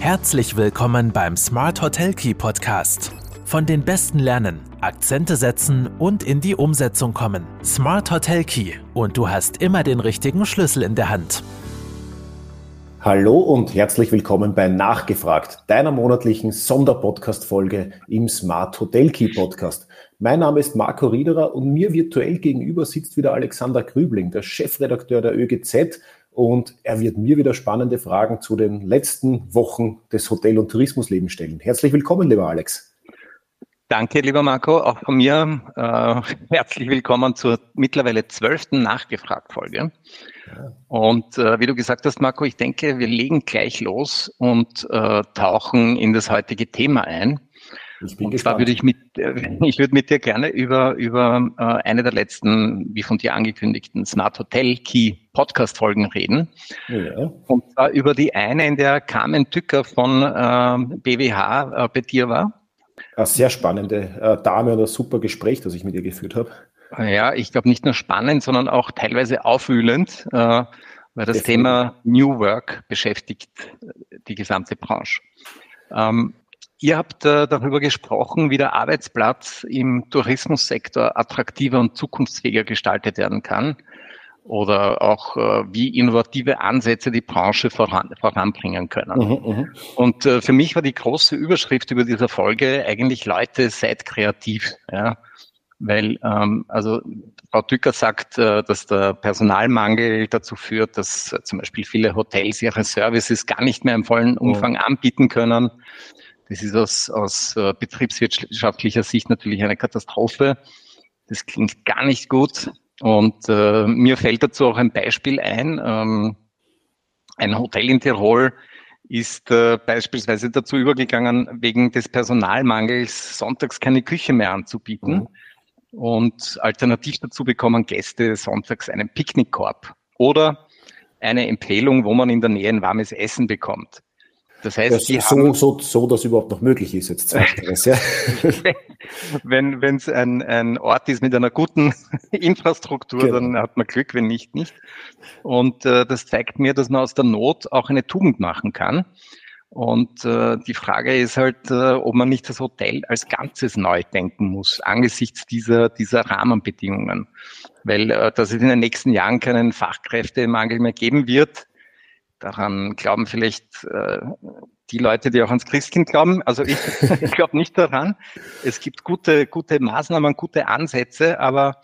Herzlich willkommen beim Smart Hotel Key Podcast. Von den Besten lernen, Akzente setzen und in die Umsetzung kommen. Smart Hotel Key und du hast immer den richtigen Schlüssel in der Hand. Hallo und herzlich willkommen bei Nachgefragt, deiner monatlichen Sonderpodcast-Folge im Smart Hotel Key Podcast. Mein Name ist Marco Riederer und mir virtuell gegenüber sitzt wieder Alexander Grübling, der Chefredakteur der ÖGZ und er wird mir wieder spannende Fragen zu den letzten Wochen des Hotel- und Tourismuslebens stellen. Herzlich willkommen, lieber Alex. Danke, lieber Marco, auch von mir. Äh, herzlich willkommen zur mittlerweile zwölften Nachgefragt-Folge. Ja. Und äh, wie du gesagt hast, Marco, ich denke, wir legen gleich los und äh, tauchen in das heutige Thema ein. Ich bin und gespannt. zwar würde ich mit, ich würde mit dir gerne über, über äh, eine der letzten, wie von dir angekündigten, Smart Hotel Key Podcast Folgen reden. Ja. Und zwar über die eine, in der Carmen Tücker von äh, BWH äh, bei dir war. Eine sehr spannende äh, Dame und ein super Gespräch, das ich mit ihr geführt habe. Ja, ich glaube nicht nur spannend, sondern auch teilweise aufwühlend, äh, weil das Definitiv. Thema New Work beschäftigt äh, die gesamte Branche. Ähm, Ihr habt äh, darüber gesprochen, wie der Arbeitsplatz im Tourismussektor attraktiver und zukunftsfähiger gestaltet werden kann oder auch äh, wie innovative Ansätze die Branche voran, voranbringen können. Mhm, mhm. und äh, für mich war die große Überschrift über dieser Folge eigentlich Leute, seid kreativ. Ja? Weil ähm, also Frau Dücker sagt, äh, dass der Personalmangel dazu führt, dass äh, zum Beispiel viele Hotels ihre Services gar nicht mehr im vollen Umfang mhm. anbieten können. Das ist aus, aus äh, betriebswirtschaftlicher Sicht natürlich eine Katastrophe. Das klingt gar nicht gut. Und äh, mir fällt dazu auch ein Beispiel ein. Ähm, ein Hotel in Tirol ist äh, beispielsweise dazu übergegangen, wegen des Personalmangels sonntags keine Küche mehr anzubieten. Mhm. Und alternativ dazu bekommen Gäste sonntags einen Picknickkorb oder eine Empfehlung, wo man in der Nähe ein warmes Essen bekommt. Das heißt, ja, so, so, so, dass überhaupt noch möglich ist jetzt zweiteres, ja. wenn wenn es ein, ein Ort ist mit einer guten Infrastruktur, genau. dann hat man Glück, wenn nicht, nicht. Und äh, das zeigt mir, dass man aus der Not auch eine Tugend machen kann. Und äh, die Frage ist halt, äh, ob man nicht das Hotel als Ganzes neu denken muss, angesichts dieser, dieser Rahmenbedingungen. Weil äh, dass es in den nächsten Jahren keinen Fachkräftemangel mehr geben wird, Daran glauben vielleicht äh, die Leute, die auch ans Christkind glauben. Also ich glaube nicht daran. Es gibt gute, gute Maßnahmen, gute Ansätze, aber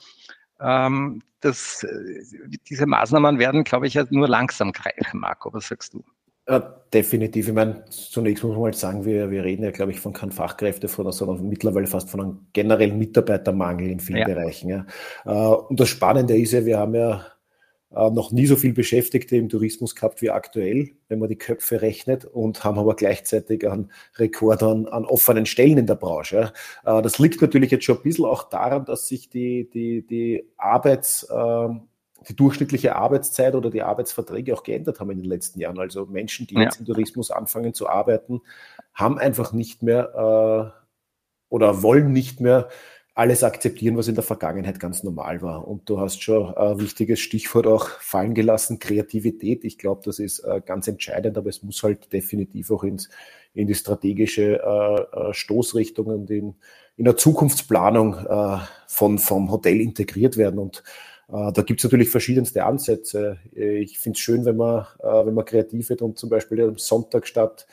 ähm, das, äh, diese Maßnahmen werden, glaube ich, nur langsam greifen. Marco, was sagst du? Ja, definitiv. Ich meine, zunächst muss man mal sagen, wir, wir reden ja, glaube ich, von keinem Fachkräfte, sondern mittlerweile fast von einem generellen Mitarbeitermangel in vielen ja. Bereichen. Ja. Äh, und das Spannende ist ja, wir haben ja noch nie so viel Beschäftigte im Tourismus gehabt wie aktuell, wenn man die Köpfe rechnet und haben aber gleichzeitig einen Rekord an, an offenen Stellen in der Branche. Äh, das liegt natürlich jetzt schon ein bisschen auch daran, dass sich die, die, die Arbeits, äh, die durchschnittliche Arbeitszeit oder die Arbeitsverträge auch geändert haben in den letzten Jahren. Also Menschen, die ja. jetzt im Tourismus anfangen zu arbeiten, haben einfach nicht mehr äh, oder wollen nicht mehr alles akzeptieren, was in der Vergangenheit ganz normal war. Und du hast schon ein wichtiges Stichwort auch fallen gelassen, Kreativität. Ich glaube, das ist äh, ganz entscheidend, aber es muss halt definitiv auch ins, in die strategische äh, äh Stoßrichtung und in, in der Zukunftsplanung von, vom Hotel integriert werden. Und da gibt es natürlich verschiedenste Ansätze. Ich finde es schön, wenn man, wenn man kreativ wird und zum Beispiel am Sonntag statt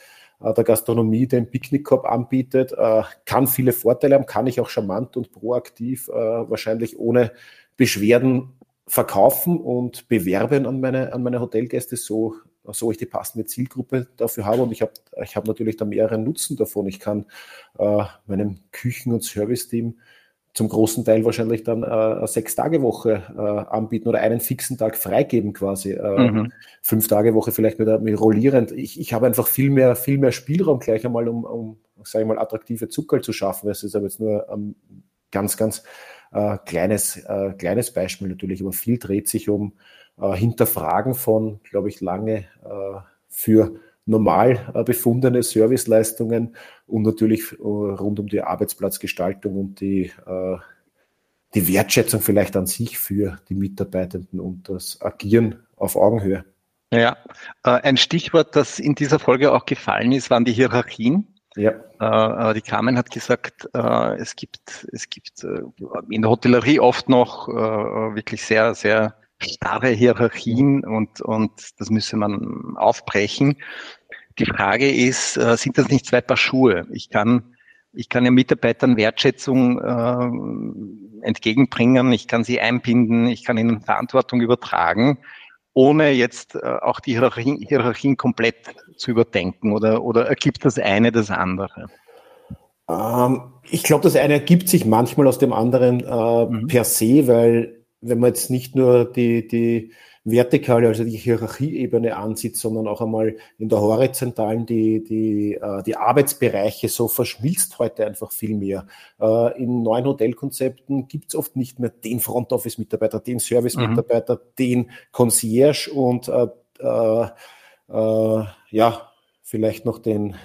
der Gastronomie den Picknickkorb anbietet, äh, kann viele Vorteile haben, kann ich auch charmant und proaktiv äh, wahrscheinlich ohne Beschwerden verkaufen und bewerben an meine, an meine Hotelgäste, so, so ich die passende Zielgruppe dafür habe. Und ich habe ich hab natürlich da mehreren Nutzen davon. Ich kann äh, meinem Küchen- und Service-Team zum großen Teil wahrscheinlich dann äh, eine Sechs-Tage-Woche äh, anbieten oder einen fixen Tag freigeben quasi. Äh, mhm. Fünf Tage Woche vielleicht mit, mit rollierend. Ich, ich habe einfach viel mehr, viel mehr Spielraum gleich einmal, um, um sage ich mal, attraktive Zucker zu schaffen. Das ist aber jetzt nur ein ganz, ganz äh, kleines, äh, kleines Beispiel natürlich, aber viel dreht sich um äh, Hinterfragen von, glaube ich, lange äh, für normal äh, befundene Serviceleistungen und natürlich äh, rund um die Arbeitsplatzgestaltung und die, äh, die Wertschätzung vielleicht an sich für die Mitarbeitenden und das Agieren auf Augenhöhe. Ja, ein Stichwort, das in dieser Folge auch gefallen ist, waren die Hierarchien. Ja. Die Carmen hat gesagt, es gibt, es gibt in der Hotellerie oft noch wirklich sehr, sehr starre Hierarchien und, und das müsse man aufbrechen. Die Frage ist, äh, sind das nicht zwei Paar Schuhe? Ich kann, ich kann ja Mitarbeitern Wertschätzung äh, entgegenbringen, ich kann sie einbinden, ich kann ihnen Verantwortung übertragen ohne jetzt äh, auch die Hierarchien, Hierarchien komplett zu überdenken oder, oder ergibt das eine das andere? Ähm, ich glaube, das eine ergibt sich manchmal aus dem anderen äh, mhm. per se, weil wenn man jetzt nicht nur die, die vertikale, also die Hierarchieebene ansieht, sondern auch einmal in der horizontalen die, die, äh, die Arbeitsbereiche, so verschmilzt heute einfach viel mehr. Äh, in neuen Hotelkonzepten gibt es oft nicht mehr den Front Office-Mitarbeiter, den Service-Mitarbeiter, mhm. den Concierge und äh, äh, äh, ja, vielleicht noch den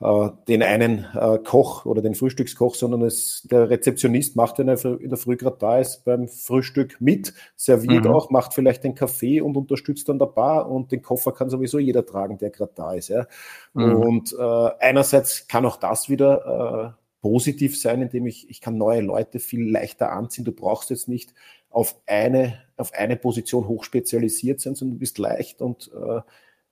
den einen äh, Koch oder den Frühstückskoch, sondern es, der Rezeptionist macht, wenn er in der Früh gerade da ist, beim Frühstück mit, serviert mhm. auch, macht vielleicht den Kaffee und unterstützt dann der Bar und den Koffer kann sowieso jeder tragen, der gerade da ist. Ja. Mhm. Und äh, einerseits kann auch das wieder äh, positiv sein, indem ich, ich kann neue Leute viel leichter anziehen. Du brauchst jetzt nicht auf eine, auf eine Position hochspezialisiert sein, sondern du bist leicht und äh,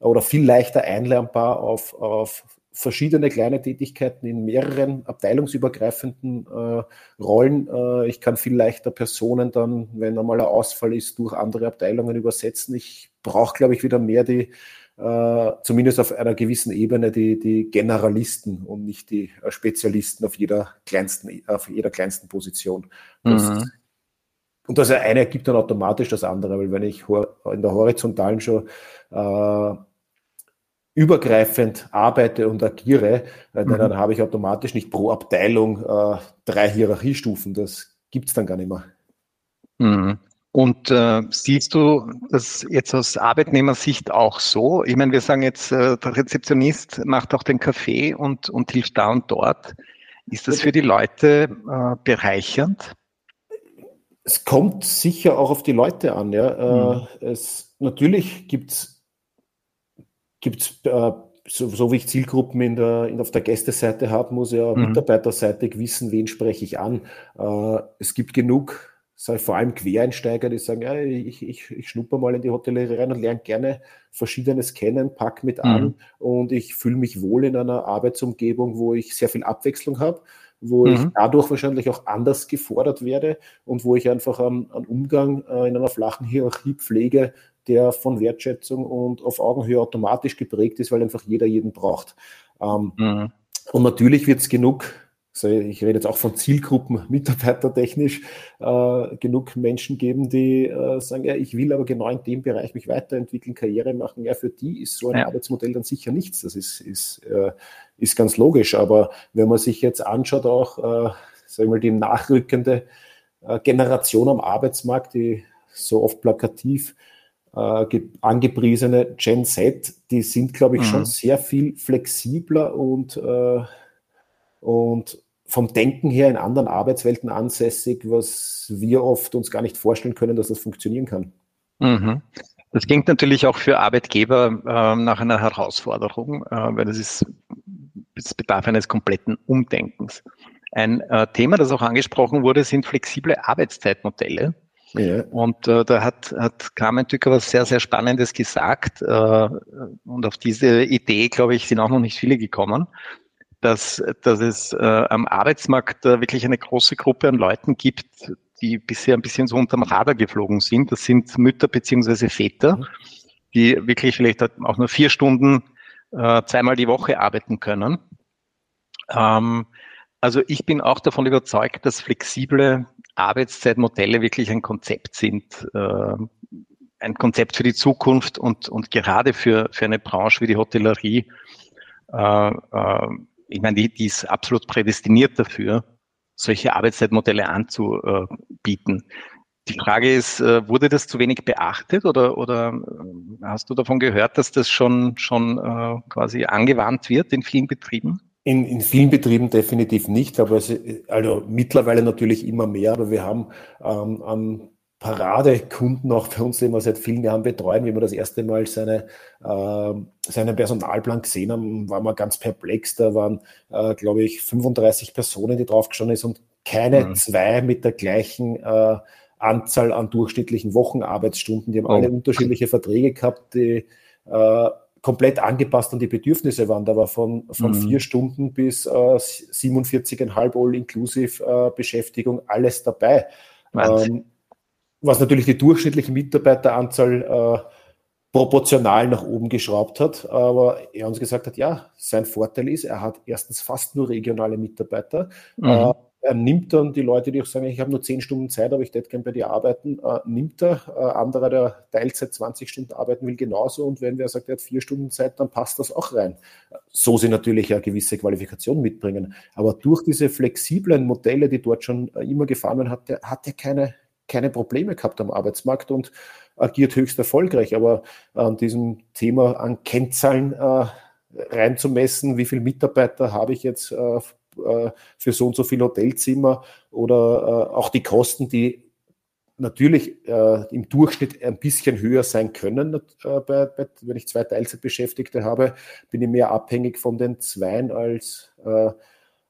oder viel leichter einlernbar auf, auf verschiedene kleine Tätigkeiten in mehreren abteilungsübergreifenden äh, Rollen. Äh, ich kann viel leichter Personen dann, wenn einmal ein Ausfall ist, durch andere Abteilungen übersetzen. Ich brauche, glaube ich, wieder mehr die, äh, zumindest auf einer gewissen Ebene, die, die Generalisten und nicht die äh, Spezialisten auf jeder kleinsten, auf jeder kleinsten Position. Das, mhm. Und das eine ergibt dann automatisch das andere, weil wenn ich in der horizontalen schon äh, übergreifend arbeite und agiere, äh, mhm. dann habe ich automatisch nicht pro Abteilung äh, drei Hierarchiestufen. Das gibt es dann gar nicht mehr. Mhm. Und äh, siehst du das jetzt aus Arbeitnehmersicht auch so? Ich meine, wir sagen jetzt, äh, der Rezeptionist macht auch den Kaffee und, und hilft da und dort. Ist das für die Leute äh, bereichernd? Es kommt sicher auch auf die Leute an. Ja. Äh, mhm. Es, natürlich gibt es gibt es, äh, so, so, wie ich Zielgruppen in der, in, auf der Gästeseite habe, muss ja mhm. mitarbeiterseitig wissen, wen spreche ich an. Äh, es gibt genug, sag, vor allem Quereinsteiger, die sagen, ja, ich, ich, ich schnupper mal in die Hotellerie rein und lerne gerne Verschiedenes kennen, pack mit an mhm. und ich fühle mich wohl in einer Arbeitsumgebung, wo ich sehr viel Abwechslung habe wo mhm. ich dadurch wahrscheinlich auch anders gefordert werde und wo ich einfach einen, einen Umgang äh, in einer flachen Hierarchie pflege, der von Wertschätzung und auf Augenhöhe automatisch geprägt ist, weil einfach jeder jeden braucht. Ähm, mhm. Und natürlich wird es genug, also ich rede jetzt auch von Zielgruppen, mitarbeitertechnisch, äh, genug Menschen geben, die äh, sagen, ja, ich will aber genau in dem Bereich mich weiterentwickeln, Karriere machen. Ja, für die ist so ein ja. Arbeitsmodell dann sicher nichts. Das ist, ist, äh, ist ganz logisch. Aber wenn man sich jetzt anschaut, auch, äh, sagen wir die nachrückende äh, Generation am Arbeitsmarkt, die so oft plakativ äh, angepriesene Gen Z, die sind, glaube ich, mhm. schon sehr viel flexibler und, äh, und vom Denken her in anderen Arbeitswelten ansässig, was wir oft uns gar nicht vorstellen können, dass das funktionieren kann. Mhm. Das klingt natürlich auch für Arbeitgeber äh, nach einer Herausforderung, äh, weil das ist, es bedarf eines kompletten Umdenkens. Ein äh, Thema, das auch angesprochen wurde, sind flexible Arbeitszeitmodelle. Ja. Und äh, da hat, hat Carmen Tücker was sehr, sehr Spannendes gesagt. Äh, und auf diese Idee, glaube ich, sind auch noch nicht viele gekommen, dass, dass es äh, am Arbeitsmarkt äh, wirklich eine große Gruppe an Leuten gibt, die bisher ein bisschen so unterm Radar geflogen sind. Das sind Mütter beziehungsweise Väter, mhm. die wirklich vielleicht auch nur vier Stunden äh, zweimal die Woche arbeiten können. Ähm, also ich bin auch davon überzeugt, dass flexible Arbeitszeitmodelle wirklich ein Konzept sind, äh, ein Konzept für die Zukunft und, und gerade für, für eine Branche wie die Hotellerie. Äh, äh, ich meine, die, die ist absolut prädestiniert dafür, solche Arbeitszeitmodelle anzubieten. Die Frage ist, äh, wurde das zu wenig beachtet oder, oder äh, hast du davon gehört, dass das schon, schon äh, quasi angewandt wird in vielen Betrieben? In, in vielen Betrieben definitiv nicht, aber es, also mittlerweile natürlich immer mehr, aber wir haben ähm, an Paradekunden auch bei uns, den wir seit vielen Jahren betreuen. Wie wir das erste Mal seine, äh, seinen Personalplan gesehen haben, waren wir ganz perplex. Da waren, äh, glaube ich, 35 Personen, die draufgeschaut ist und keine mhm. zwei mit der gleichen äh, Anzahl an durchschnittlichen Wochenarbeitsstunden. Die haben oh. alle unterschiedliche Verträge gehabt, die äh, komplett angepasst an die Bedürfnisse waren. Da war von, von mhm. vier Stunden bis äh, 47,5 All-Inclusive äh, Beschäftigung alles dabei. Ähm, was natürlich die durchschnittliche Mitarbeiteranzahl äh, proportional nach oben geschraubt hat. Aber er uns gesagt hat, ja, sein Vorteil ist, er hat erstens fast nur regionale Mitarbeiter. Mhm. Äh, er nimmt dann die Leute, die auch sagen, ich habe nur zehn Stunden Zeit, aber ich hätte gerne bei dir arbeiten, äh, nimmt er. Äh, anderer, der Teilzeit 20 Stunden arbeiten will, genauso. Und wenn wer sagt, er hat vier Stunden Zeit, dann passt das auch rein. So sie natürlich eine gewisse Qualifikation mitbringen. Aber durch diese flexiblen Modelle, die dort schon äh, immer gefahren hat hat er keine, keine Probleme gehabt am Arbeitsmarkt und agiert höchst erfolgreich. Aber an diesem Thema an Kennzahlen äh, reinzumessen, wie viele Mitarbeiter habe ich jetzt äh, für so und so viele Hotelzimmer oder äh, auch die Kosten, die natürlich äh, im Durchschnitt ein bisschen höher sein können. Äh, bei, bei, wenn ich zwei Teilzeitbeschäftigte habe, bin ich mehr abhängig von den Zweien als äh,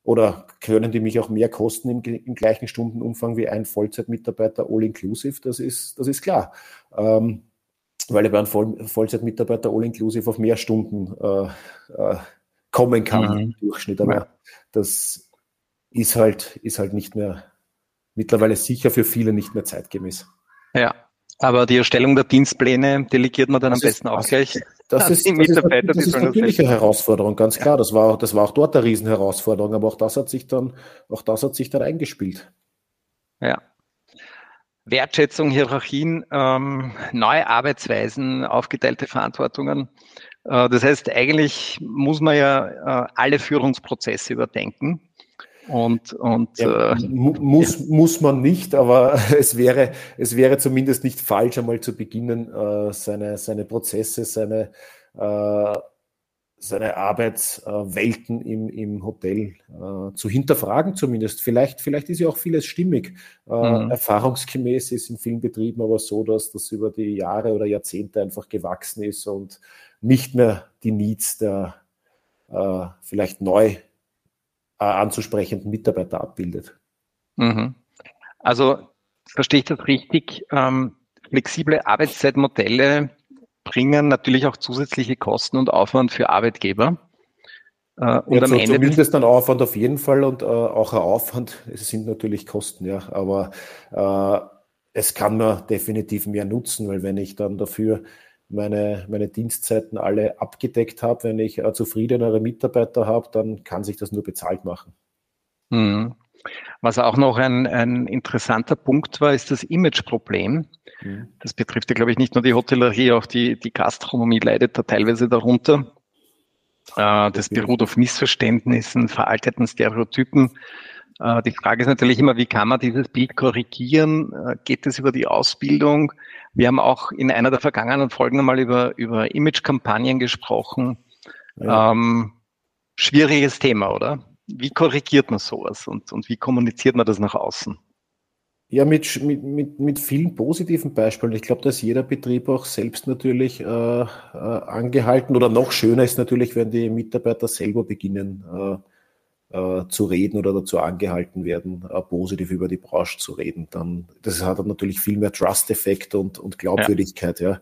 oder können die mich auch mehr kosten im, im gleichen Stundenumfang wie ein Vollzeitmitarbeiter all-inclusive? Das ist, das ist klar. Ähm, weil ich bei einem Voll Vollzeitmitarbeiter all-inclusive auf mehr Stunden äh, kommen kann mhm. im Durchschnitt. Aber ja. das ist halt, ist halt nicht mehr, mittlerweile sicher für viele nicht mehr zeitgemäß. Ja, aber die Erstellung der Dienstpläne delegiert man dann das am besten ist, auch gleich. Das ist, das ist, das ist natürlich eine Herausforderung, ganz klar. Das war, das war auch dort eine Riesenherausforderung, aber auch das hat sich dann, auch das hat sich dann eingespielt. Ja. Wertschätzung, Hierarchien, ähm, neue Arbeitsweisen, aufgeteilte Verantwortungen. Äh, das heißt, eigentlich muss man ja äh, alle Führungsprozesse überdenken. Und, und ja, äh, muss, ja. muss man nicht, aber es wäre, es wäre zumindest nicht falsch, einmal zu beginnen, äh, seine, seine Prozesse, seine, äh, seine Arbeitswelten im, im Hotel zu hinterfragen, zumindest. Vielleicht, vielleicht ist ja auch vieles stimmig. Mhm. Erfahrungsgemäß ist in vielen Betrieben aber so, dass das über die Jahre oder Jahrzehnte einfach gewachsen ist und nicht mehr die Needs der äh, vielleicht neu äh, anzusprechenden Mitarbeiter abbildet. Mhm. Also verstehe ich das richtig? Ähm, flexible Arbeitszeitmodelle bringen natürlich auch zusätzliche Kosten und Aufwand für Arbeitgeber. Äh, und ja, am so, Ende zumindest ein Aufwand auf jeden Fall und äh, auch ein Aufwand. Es sind natürlich Kosten, ja, aber äh, es kann mir definitiv mehr nutzen, weil wenn ich dann dafür meine, meine Dienstzeiten alle abgedeckt habe. Wenn ich zufriedenere Mitarbeiter habe, dann kann sich das nur bezahlt machen. Mhm. Was auch noch ein, ein interessanter Punkt war, ist das Imageproblem. Mhm. Das betrifft ja, glaube ich, nicht nur die Hotellerie, auch die, die Gastronomie leidet da teilweise darunter. Äh, das beruht auf Missverständnissen, veralteten Stereotypen. Äh, die Frage ist natürlich immer, wie kann man dieses Bild korrigieren? Äh, geht es über die Ausbildung? Wir haben auch in einer der vergangenen Folgen einmal über, über Image-Kampagnen gesprochen. Ja. Ähm, schwieriges Thema, oder? Wie korrigiert man sowas und, und wie kommuniziert man das nach außen? Ja, mit, mit, mit, mit vielen positiven Beispielen. Ich glaube, dass jeder Betrieb auch selbst natürlich äh, äh, angehalten oder noch schöner ist natürlich, wenn die Mitarbeiter selber beginnen, äh, zu reden oder dazu angehalten werden, äh, positiv über die Branche zu reden, dann das hat natürlich viel mehr Trust-Effekt und, und Glaubwürdigkeit, ja.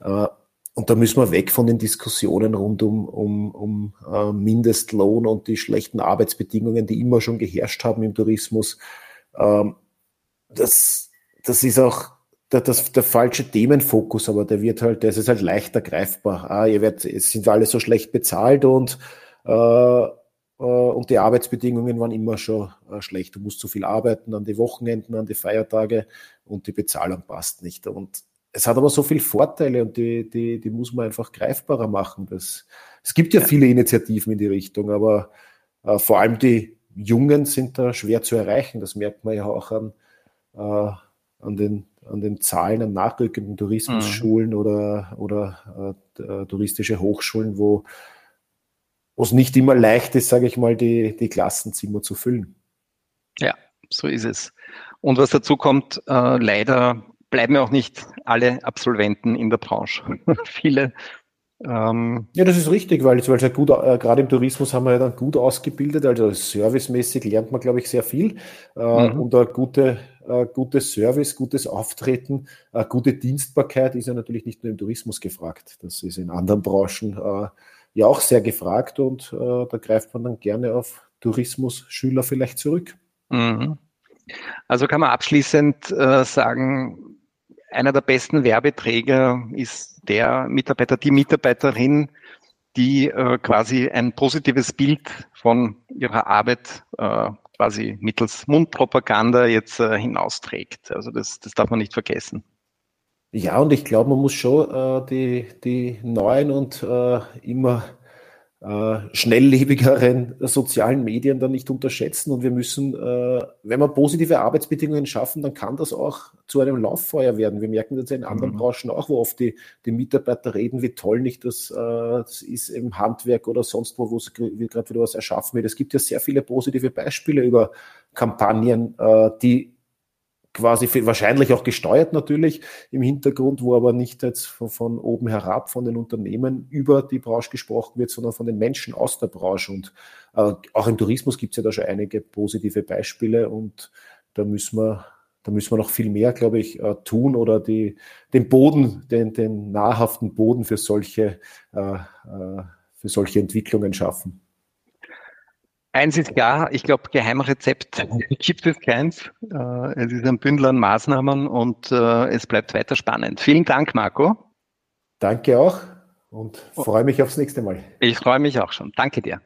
ja. Äh, und da müssen wir weg von den Diskussionen rund um, um, um äh, Mindestlohn und die schlechten Arbeitsbedingungen, die immer schon geherrscht haben im Tourismus. Ähm, das, das ist auch der, das, der falsche Themenfokus, aber der wird halt, der ist halt leichter greifbar. Ah, ihr werdet, es sind alle so schlecht bezahlt und äh, äh, und die Arbeitsbedingungen waren immer schon äh, schlecht. Du musst zu viel arbeiten an die Wochenenden, an die Feiertage und die Bezahlung passt nicht. Und es hat aber so viele Vorteile und die, die, die muss man einfach greifbarer machen. Das, es gibt ja viele Initiativen in die Richtung, aber äh, vor allem die Jungen sind da schwer zu erreichen. Das merkt man ja auch an, äh, an, den, an den Zahlen an nachrückenden Tourismusschulen mhm. oder, oder äh, touristische Hochschulen, wo wo es nicht immer leicht ist, sage ich mal, die, die Klassenzimmer zu füllen. Ja, so ist es. Und was dazu kommt, äh, leider bleiben ja auch nicht alle Absolventen in der Branche. Viele ähm, ja, das ist richtig, weil, weil ja gut, äh, gerade im Tourismus haben wir ja dann gut ausgebildet, also servicemäßig lernt man, glaube ich, sehr viel. Äh, mhm. Und ein gute, äh, gutes Service, gutes Auftreten, äh, gute Dienstbarkeit ist ja natürlich nicht nur im Tourismus gefragt. Das ist in anderen Branchen äh, ja auch sehr gefragt und äh, da greift man dann gerne auf Tourismus-Schüler vielleicht zurück. Mhm. Also kann man abschließend sagen, einer der besten Werbeträger ist der Mitarbeiter, die Mitarbeiterin, die äh, quasi ein positives Bild von ihrer Arbeit äh, quasi mittels Mundpropaganda jetzt äh, hinausträgt. Also das, das darf man nicht vergessen. Ja, und ich glaube, man muss schon äh, die, die neuen und äh, immer äh, schnelllebigeren sozialen Medien dann nicht unterschätzen. Und wir müssen, äh, wenn wir positive Arbeitsbedingungen schaffen, dann kann das auch zu einem Lauffeuer werden. Wir merken das ja in anderen mhm. Branchen auch, wo oft die, die Mitarbeiter reden, wie toll nicht das, äh, das ist im Handwerk oder sonst wo, wo gerade wieder was erschaffen wird. Es gibt ja sehr viele positive Beispiele über Kampagnen, äh, die quasi wahrscheinlich auch gesteuert natürlich im Hintergrund, wo aber nicht jetzt von, von, oben herab von den Unternehmen über die Branche gesprochen wird, sondern von den Menschen aus der Branche. Und äh, auch im Tourismus gibt es ja da schon einige positive Beispiele und da müssen wir, da müssen wir noch viel mehr, glaube ich, äh, tun oder die, den Boden, den, den nahrhaften Boden für solche, äh, äh für solche Entwicklungen schaffen. Eins ist klar, ich glaube, Geheimrezept gibt es keins. Äh, es ist ein Bündel an Maßnahmen und äh, es bleibt weiter spannend. Vielen Dank, Marco. Danke auch und freue mich aufs nächste Mal. Ich freue mich auch schon. Danke dir.